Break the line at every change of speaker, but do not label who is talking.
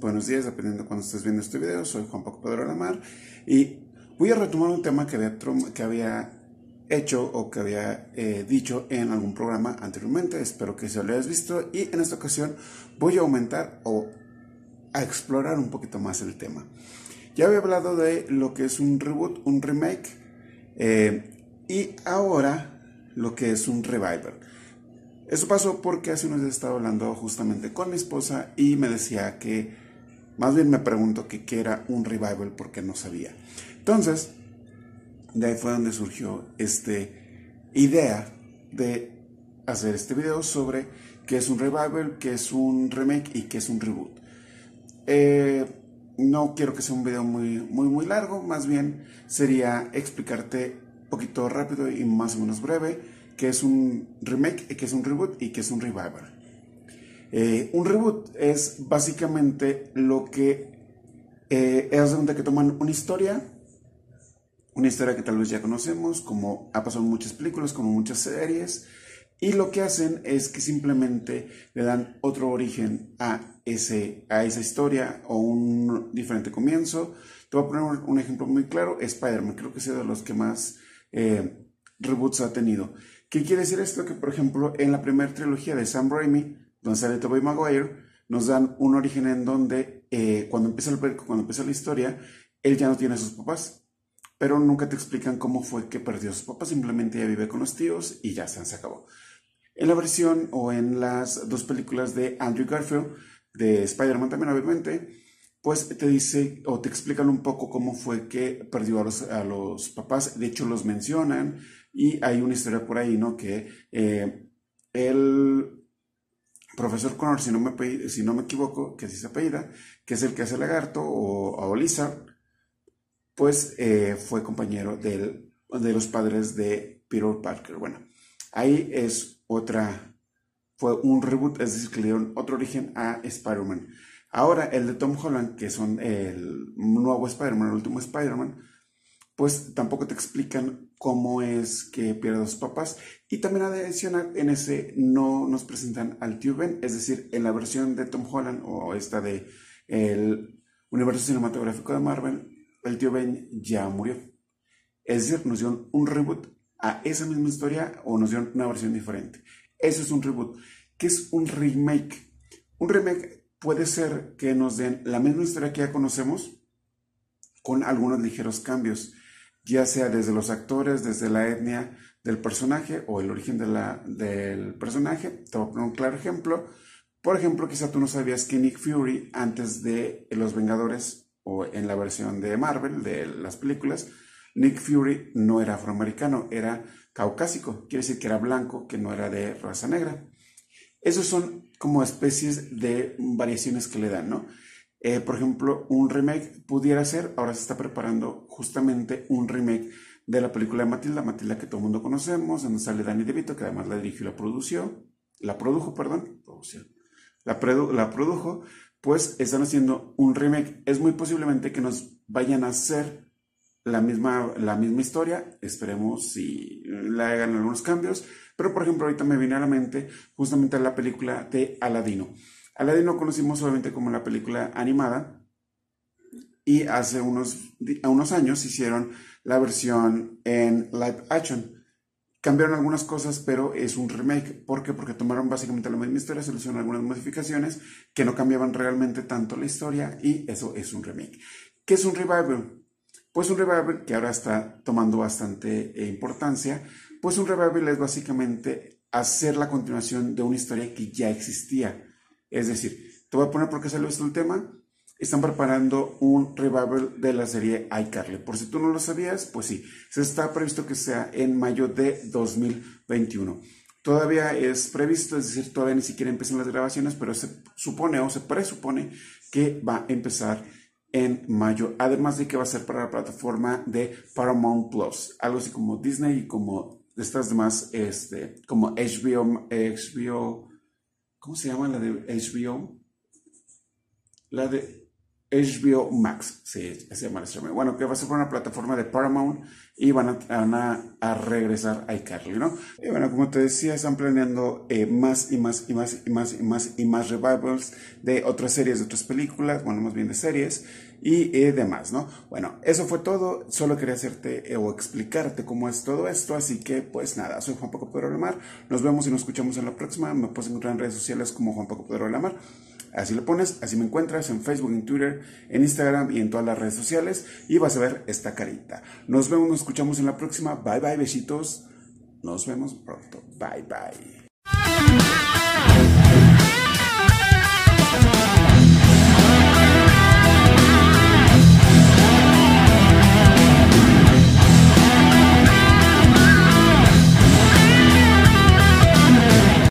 buenos días, dependiendo de cuando estés viendo este video. Soy Juan Paco Pedro Alamar y voy a retomar un tema que había, que había hecho o que había eh, dicho en algún programa anteriormente. Espero que se lo hayas visto y en esta ocasión voy a aumentar o a explorar un poquito más el tema. Ya había hablado de lo que es un reboot, un remake eh, y ahora lo que es un revival. Eso pasó porque hace unos días estaba hablando justamente con mi esposa y me decía que, más bien me preguntó que qué era un revival porque no sabía. Entonces, de ahí fue donde surgió esta idea de hacer este video sobre qué es un revival, qué es un remake y qué es un reboot. Eh, no quiero que sea un video muy, muy, muy largo, más bien sería explicarte un poquito rápido y más o menos breve que es un remake, que es un reboot y que es un revival. Eh, un reboot es básicamente lo que eh, es donde que toman una historia, una historia que tal vez ya conocemos, como ha pasado en muchas películas, como muchas series, y lo que hacen es que simplemente le dan otro origen a, ese, a esa historia o un diferente comienzo. Te voy a poner un, ejemplo muy claro, Spider-Man, creo que es de los que más eh, reboots ha tenido. ¿Qué quiere decir esto? Que, por ejemplo, en la primera trilogía de Sam Raimi, donde sale Tobey Maguire, nos dan un origen en donde eh, cuando, empieza el, cuando empieza la historia, él ya no tiene a sus papás, pero nunca te explican cómo fue que perdió a sus papás, simplemente ya vive con los tíos y ya se, se acabó. En la versión o en las dos películas de Andrew Garfield, de Spider-Man también obviamente, pues te dice o te explican un poco cómo fue que perdió a los, a los papás, de hecho los mencionan, y hay una historia por ahí, ¿no? Que eh, el profesor Connor, si no, me, si no me equivoco, que así se apellida, que es el que hace Lagarto o, o Lizard, pues eh, fue compañero del, de los padres de Peter Parker. Bueno, ahí es otra, fue un reboot, es decir, que le dieron otro origen a Spider-Man. Ahora, el de Tom Holland, que son el nuevo Spider-Man, el último Spider-Man, pues tampoco te explican cómo es que pierde sus papás. Y también adicional, en ese no nos presentan al tío Ben, es decir, en la versión de Tom Holland o esta de el universo cinematográfico de Marvel, el tío Ben ya murió. Es decir, nos dieron un reboot a esa misma historia o nos dieron una versión diferente. Eso es un reboot. ¿Qué es un remake? Un remake puede ser que nos den la misma historia que ya conocemos con algunos ligeros cambios ya sea desde los actores, desde la etnia del personaje o el origen de la, del personaje. Te voy a poner un claro ejemplo. Por ejemplo, quizá tú no sabías que Nick Fury, antes de Los Vengadores o en la versión de Marvel, de las películas, Nick Fury no era afroamericano, era caucásico, quiere decir que era blanco, que no era de raza negra. Esos son como especies de variaciones que le dan, ¿no? Eh, por ejemplo, un remake pudiera ser, ahora se está preparando justamente un remake de la película de Matilda, Matilda que todo el mundo conocemos, donde sale Danny DeVito, que además la dirigió y la produció, la produjo, perdón, la, la produjo, pues están haciendo un remake. Es muy posiblemente que nos vayan a hacer la misma, la misma historia, esperemos si le hagan algunos cambios, pero por ejemplo ahorita me viene a la mente justamente la película de Aladino. Aladino conocimos solamente como la película animada y hace unos, años hicieron la versión en live action. Cambiaron algunas cosas, pero es un remake. ¿Por qué? Porque tomaron básicamente la misma historia, se hicieron algunas modificaciones que no cambiaban realmente tanto la historia y eso es un remake. ¿Qué es un revival? Pues un revival que ahora está tomando bastante eh, importancia, pues un revival es básicamente hacer la continuación de una historia que ya existía. Es decir, te voy a poner por qué salió esto el tema. Están preparando un revival de la serie iCarly. Por si tú no lo sabías, pues sí, se está previsto que sea en mayo de 2021. Todavía es previsto, es decir, todavía ni siquiera empiezan las grabaciones, pero se supone o se presupone que va a empezar en mayo. Además de que va a ser para la plataforma de Paramount Plus, algo así como Disney y como estas demás, este, como HBO, HBO ¿Cómo se llama la de HBO? La de HBO Max, sí, se llama el. Bueno, que va a ser por una plataforma de Paramount y van a, a, regresar a iCarly, ¿no? Y bueno, como te decía, están planeando eh, más y más y más y más y más y más revivals de otras series, de otras películas, bueno, más bien de series y eh, demás, ¿no? Bueno, eso fue todo. Solo quería hacerte eh, o explicarte cómo es todo esto. Así que, pues nada, soy Juan Paco Pedro Lamar. Nos vemos y nos escuchamos en la próxima. Me puedes encontrar en redes sociales como Juan Paco Pedro Lamar. Así lo pones, así me encuentras en Facebook, en Twitter, en Instagram y en todas las redes sociales y vas a ver esta carita. Nos vemos, nos escuchamos en la próxima. Bye bye, besitos. Nos vemos pronto. Bye bye.